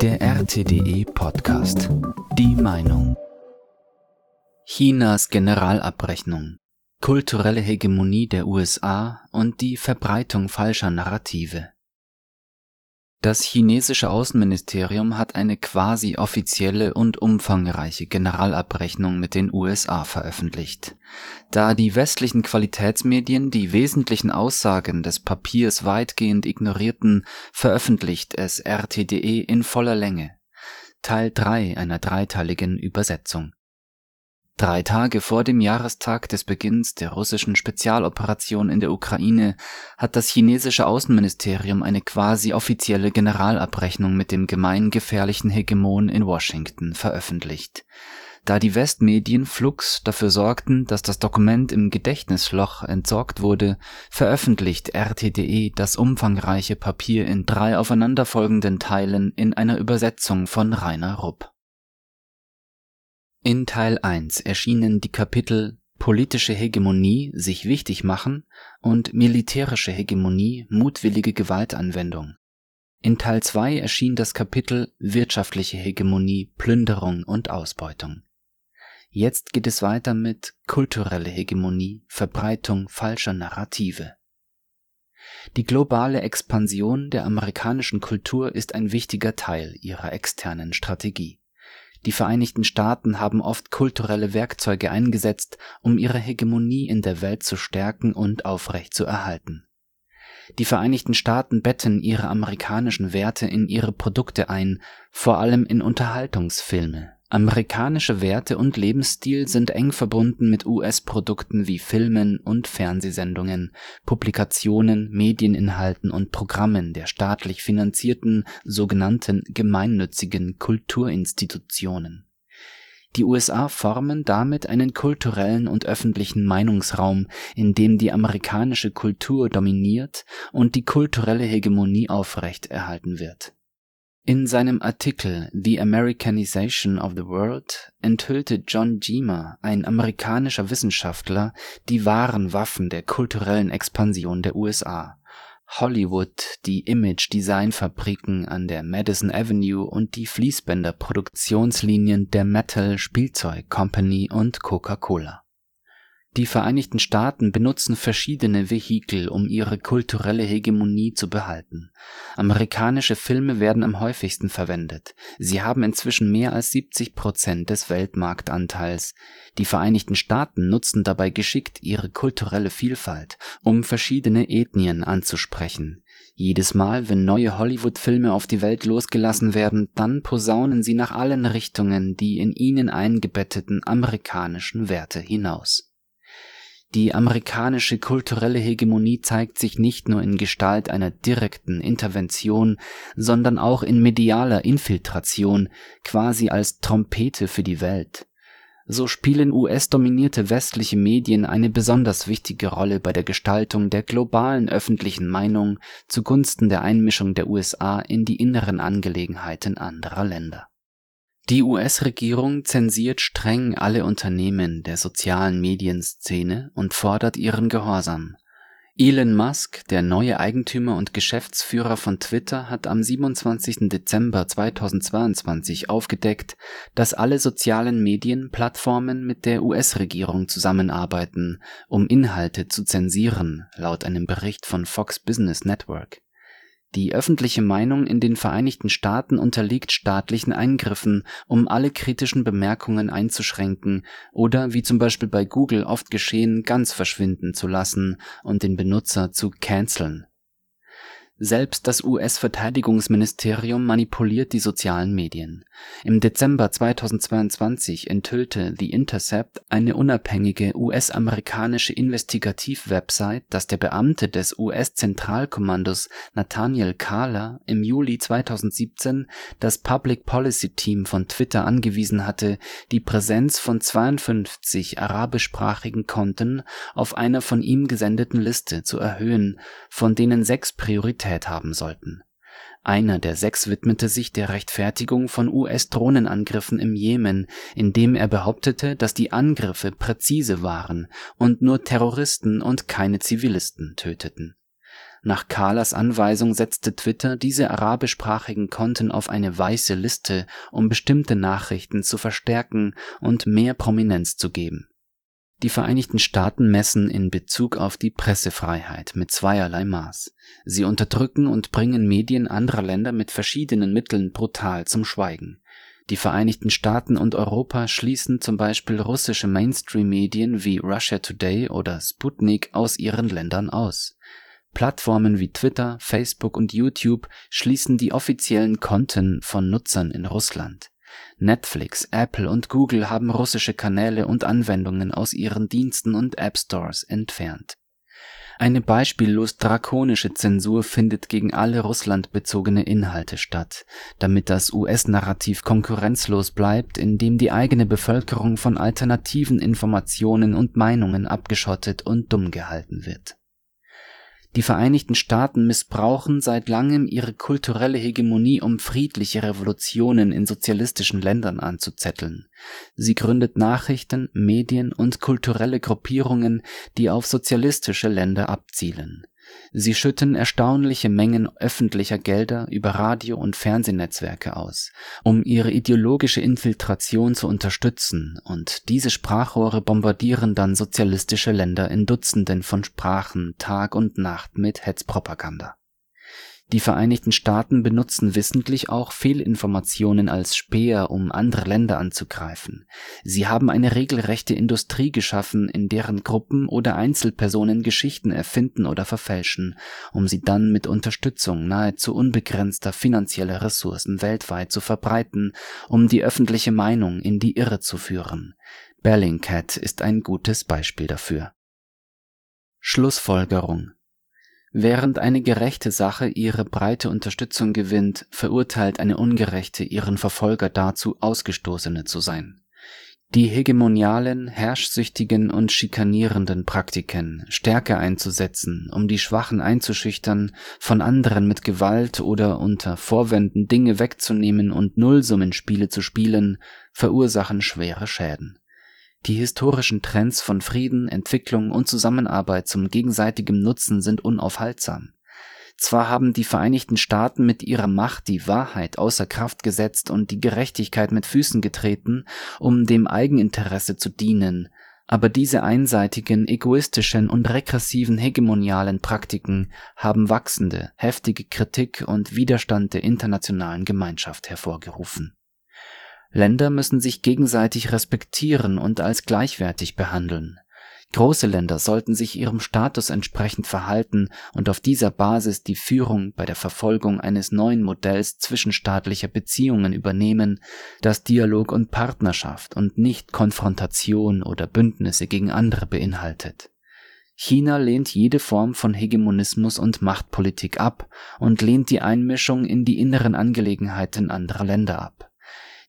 Der RTDE Podcast. Die Meinung. Chinas Generalabrechnung. Kulturelle Hegemonie der USA und die Verbreitung falscher Narrative. Das chinesische Außenministerium hat eine quasi offizielle und umfangreiche Generalabrechnung mit den USA veröffentlicht. Da die westlichen Qualitätsmedien die wesentlichen Aussagen des Papiers weitgehend ignorierten, veröffentlicht es RTDE in voller Länge. Teil 3 einer dreiteiligen Übersetzung. Drei Tage vor dem Jahrestag des Beginns der russischen Spezialoperation in der Ukraine hat das chinesische Außenministerium eine quasi offizielle Generalabrechnung mit dem gemeingefährlichen Hegemon in Washington veröffentlicht. Da die Westmedien flugs dafür sorgten, dass das Dokument im Gedächtnisloch entsorgt wurde, veröffentlicht RTDE das umfangreiche Papier in drei aufeinanderfolgenden Teilen in einer Übersetzung von Rainer Rupp in Teil 1 erschienen die Kapitel Politische Hegemonie sich wichtig machen und Militärische Hegemonie mutwillige Gewaltanwendung. In Teil 2 erschien das Kapitel Wirtschaftliche Hegemonie Plünderung und Ausbeutung. Jetzt geht es weiter mit kulturelle Hegemonie Verbreitung falscher Narrative. Die globale Expansion der amerikanischen Kultur ist ein wichtiger Teil ihrer externen Strategie. Die Vereinigten Staaten haben oft kulturelle Werkzeuge eingesetzt, um ihre Hegemonie in der Welt zu stärken und aufrechtzuerhalten. Die Vereinigten Staaten betten ihre amerikanischen Werte in ihre Produkte ein, vor allem in Unterhaltungsfilme Amerikanische Werte und Lebensstil sind eng verbunden mit US-Produkten wie Filmen und Fernsehsendungen, Publikationen, Medieninhalten und Programmen der staatlich finanzierten sogenannten gemeinnützigen Kulturinstitutionen. Die USA formen damit einen kulturellen und öffentlichen Meinungsraum, in dem die amerikanische Kultur dominiert und die kulturelle Hegemonie aufrechterhalten wird in seinem Artikel The Americanization of the World enthüllte John Jemer, ein amerikanischer Wissenschaftler, die wahren Waffen der kulturellen Expansion der USA. Hollywood, die Image-Design-Fabriken an der Madison Avenue und die Fließbänder-Produktionslinien der Metal Spielzeug Company und Coca-Cola die Vereinigten Staaten benutzen verschiedene Vehikel, um ihre kulturelle Hegemonie zu behalten. Amerikanische Filme werden am häufigsten verwendet. Sie haben inzwischen mehr als 70 Prozent des Weltmarktanteils. Die Vereinigten Staaten nutzen dabei geschickt ihre kulturelle Vielfalt, um verschiedene Ethnien anzusprechen. Jedes Mal, wenn neue Hollywood-Filme auf die Welt losgelassen werden, dann posaunen sie nach allen Richtungen die in ihnen eingebetteten amerikanischen Werte hinaus. Die amerikanische kulturelle Hegemonie zeigt sich nicht nur in Gestalt einer direkten Intervention, sondern auch in medialer Infiltration, quasi als Trompete für die Welt. So spielen US-dominierte westliche Medien eine besonders wichtige Rolle bei der Gestaltung der globalen öffentlichen Meinung zugunsten der Einmischung der USA in die inneren Angelegenheiten anderer Länder die US-Regierung zensiert streng alle Unternehmen der sozialen Medienszene und fordert ihren Gehorsam. Elon Musk, der neue Eigentümer und Geschäftsführer von Twitter, hat am 27. Dezember 2022 aufgedeckt, dass alle sozialen Medienplattformen mit der US-Regierung zusammenarbeiten, um Inhalte zu zensieren, laut einem Bericht von Fox Business Network die öffentliche Meinung in den Vereinigten Staaten unterliegt staatlichen Eingriffen, um alle kritischen Bemerkungen einzuschränken oder, wie zum Beispiel bei Google oft geschehen, ganz verschwinden zu lassen und den Benutzer zu canceln selbst das US-Verteidigungsministerium manipuliert die sozialen Medien. Im Dezember 2022 enthüllte The Intercept, eine unabhängige US-amerikanische Investigativ-Website, dass der Beamte des US-Zentralkommandos Nathaniel Kahler im Juli 2017 das Public Policy Team von Twitter angewiesen hatte, die Präsenz von 52 arabischsprachigen Konten auf einer von ihm gesendeten Liste zu erhöhen, von denen sechs Priorität Priorität haben sollten. Einer der sechs widmete sich der Rechtfertigung von US-Drohnenangriffen im Jemen, indem er behauptete, dass die Angriffe präzise waren und nur Terroristen und keine Zivilisten töteten. Nach Carlas Anweisung setzte Twitter diese arabischsprachigen Konten auf eine weiße Liste, um bestimmte Nachrichten zu verstärken und mehr Prominenz zu geben. Die Vereinigten Staaten messen in Bezug auf die Pressefreiheit mit zweierlei Maß. Sie unterdrücken und bringen Medien anderer Länder mit verschiedenen Mitteln brutal zum Schweigen. Die Vereinigten Staaten und Europa schließen zum Beispiel russische Mainstream-Medien wie Russia Today oder Sputnik aus ihren Ländern aus. Plattformen wie Twitter, Facebook und YouTube schließen die offiziellen Konten von Nutzern in Russland. Netflix, Apple und Google haben russische Kanäle und Anwendungen aus ihren Diensten und App Stores entfernt. Eine beispiellos drakonische Zensur findet gegen alle russlandbezogene Inhalte statt, damit das US-Narrativ konkurrenzlos bleibt, indem die eigene Bevölkerung von alternativen Informationen und Meinungen abgeschottet und dumm gehalten wird die Vereinigten Staaten missbrauchen seit langem ihre kulturelle Hegemonie, um friedliche Revolutionen in sozialistischen Ländern anzuzetteln. Sie gründet Nachrichten, Medien und kulturelle Gruppierungen, die auf sozialistische Länder abzielen Sie schütten erstaunliche Mengen öffentlicher Gelder über Radio und Fernsehnetzwerke aus, um ihre ideologische Infiltration zu unterstützen, und diese Sprachrohre bombardieren dann sozialistische Länder in Dutzenden von Sprachen Tag und Nacht mit Hetzpropaganda die Vereinigten Staaten benutzen wissentlich auch Fehlinformationen als Speer, um andere Länder anzugreifen. Sie haben eine regelrechte Industrie geschaffen, in deren Gruppen oder Einzelpersonen Geschichten erfinden oder verfälschen, um sie dann mit Unterstützung nahezu unbegrenzter finanzieller Ressourcen weltweit zu verbreiten, um die öffentliche Meinung in die Irre zu führen. Bellingcat ist ein gutes Beispiel dafür. Schlussfolgerung Während eine gerechte Sache ihre breite Unterstützung gewinnt, verurteilt eine ungerechte ihren Verfolger dazu, Ausgestoßene zu sein. Die hegemonialen, herrschsüchtigen und schikanierenden Praktiken stärker einzusetzen, um die Schwachen einzuschüchtern, von anderen mit Gewalt oder unter Vorwänden Dinge wegzunehmen und Nullsummenspiele zu spielen, verursachen schwere Schäden. Die historischen Trends von Frieden, Entwicklung und Zusammenarbeit zum gegenseitigen Nutzen sind unaufhaltsam. Zwar haben die Vereinigten Staaten mit ihrer Macht die Wahrheit außer Kraft gesetzt und die Gerechtigkeit mit Füßen getreten, um dem Eigeninteresse zu dienen, aber diese einseitigen, egoistischen und regressiven hegemonialen Praktiken haben wachsende, heftige Kritik und Widerstand der internationalen Gemeinschaft hervorgerufen Länder müssen sich gegenseitig respektieren und als gleichwertig behandeln. Große Länder sollten sich ihrem Status entsprechend verhalten und auf dieser Basis die Führung bei der Verfolgung eines neuen Modells zwischenstaatlicher Beziehungen übernehmen, das Dialog und Partnerschaft und nicht Konfrontation oder Bündnisse gegen andere beinhaltet. China lehnt jede Form von Hegemonismus und Machtpolitik ab und lehnt die Einmischung in die inneren Angelegenheiten anderer Länder ab.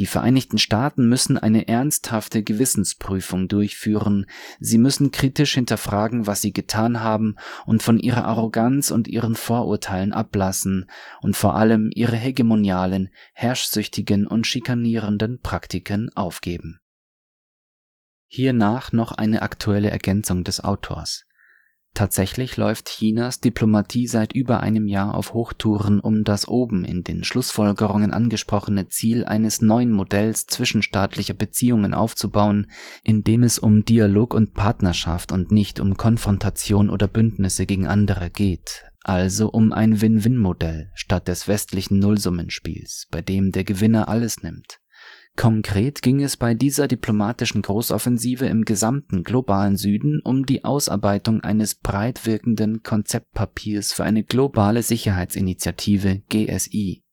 Die Vereinigten Staaten müssen eine ernsthafte Gewissensprüfung durchführen, sie müssen kritisch hinterfragen, was sie getan haben und von ihrer Arroganz und ihren Vorurteilen ablassen und vor allem ihre hegemonialen, herrschsüchtigen und schikanierenden Praktiken aufgeben. Hiernach noch eine aktuelle Ergänzung des Autors Tatsächlich läuft Chinas Diplomatie seit über einem Jahr auf Hochtouren, um das oben in den Schlussfolgerungen angesprochene Ziel eines neuen Modells zwischenstaatlicher Beziehungen aufzubauen, in dem es um Dialog und Partnerschaft und nicht um Konfrontation oder Bündnisse gegen andere geht, also um ein Win-Win-Modell statt des westlichen Nullsummenspiels, bei dem der Gewinner alles nimmt Konkret ging es bei dieser diplomatischen Großoffensive im gesamten globalen Süden um die Ausarbeitung eines breit wirkenden Konzeptpapiers für eine globale Sicherheitsinitiative GSI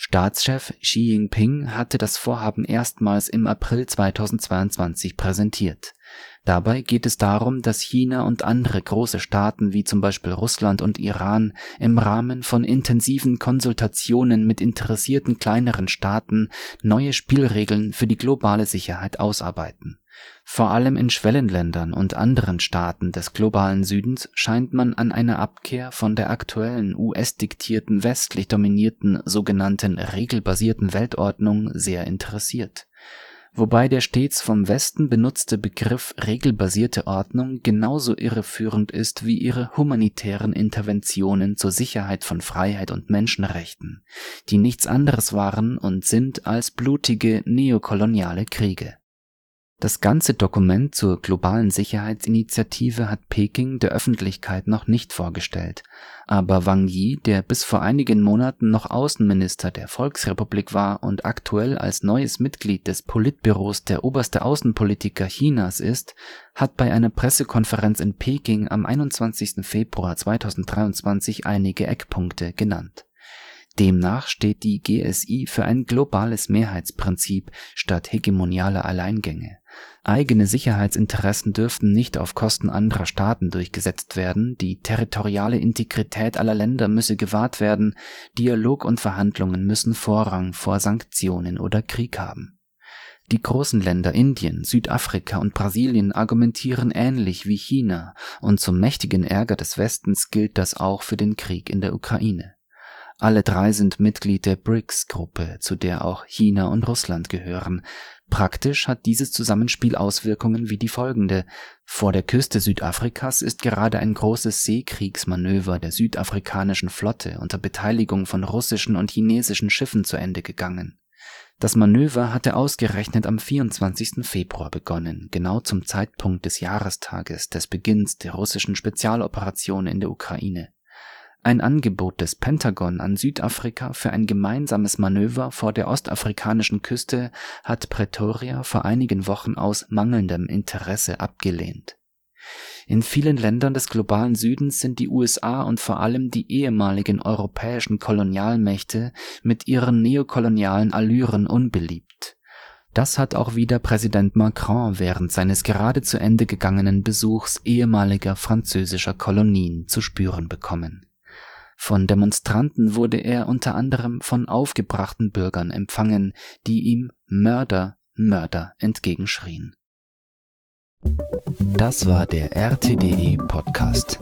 Staatschef Xi Jinping hatte das Vorhaben erstmals im April 2022 präsentiert. Dabei geht es darum, dass China und andere große Staaten wie zum Beispiel Russland und Iran im Rahmen von intensiven Konsultationen mit interessierten kleineren Staaten neue Spielregeln für die globale Sicherheit ausarbeiten vor allem in Schwellenländern und anderen Staaten des globalen Südens scheint man an einer Abkehr von der aktuellen US-diktierten westlich dominierten sogenannten regelbasierten Weltordnung sehr interessiert. wobei der stets vom Westen benutzte Begriff regelbasierte Ordnung genauso irreführend ist wie ihre humanitären Interventionen zur Sicherheit von Freiheit und Menschenrechten, die nichts anderes waren und sind als blutige neokoloniale Kriege das ganze Dokument zur globalen Sicherheitsinitiative hat Peking der Öffentlichkeit noch nicht vorgestellt, aber Wang Yi, der bis vor einigen Monaten noch Außenminister der Volksrepublik war und aktuell als neues Mitglied des Politbüros der oberste Außenpolitiker Chinas ist, hat bei einer Pressekonferenz in Peking am 21. Februar 2023 einige Eckpunkte genannt. Demnach steht die GSI für ein globales Mehrheitsprinzip statt hegemonialer Alleingänge Eigene Sicherheitsinteressen dürften nicht auf Kosten anderer Staaten durchgesetzt werden, die territoriale Integrität aller Länder müsse gewahrt werden, Dialog und Verhandlungen müssen Vorrang vor Sanktionen oder Krieg haben. Die großen Länder Indien, Südafrika und Brasilien argumentieren ähnlich wie China, und zum mächtigen Ärger des Westens gilt das auch für den Krieg in der Ukraine. Alle drei sind Mitglied der BRICS-Gruppe, zu der auch China und Russland gehören, Praktisch hat dieses Zusammenspiel Auswirkungen wie die folgende: Vor der Küste Südafrikas ist gerade ein großes Seekriegsmanöver der südafrikanischen Flotte unter Beteiligung von russischen und chinesischen Schiffen zu Ende gegangen. Das Manöver hatte ausgerechnet am 24. Februar begonnen, genau zum Zeitpunkt des Jahrestages des Beginns der russischen Spezialoperation in der Ukraine ein Angebot des Pentagon an Südafrika für ein gemeinsames Manöver vor der ostafrikanischen Küste hat Pretoria vor einigen Wochen aus mangelndem Interesse abgelehnt. In vielen Ländern des globalen Südens sind die USA und vor allem die ehemaligen europäischen Kolonialmächte mit ihren neokolonialen Allüren unbeliebt. Das hat auch wieder Präsident Macron während seines gerade zu Ende gegangenen Besuchs ehemaliger französischer Kolonien zu spüren bekommen von Demonstranten wurde er unter anderem von aufgebrachten Bürgern empfangen, die ihm Mörder, Mörder entgegenschrien. Das war der RTDE Podcast.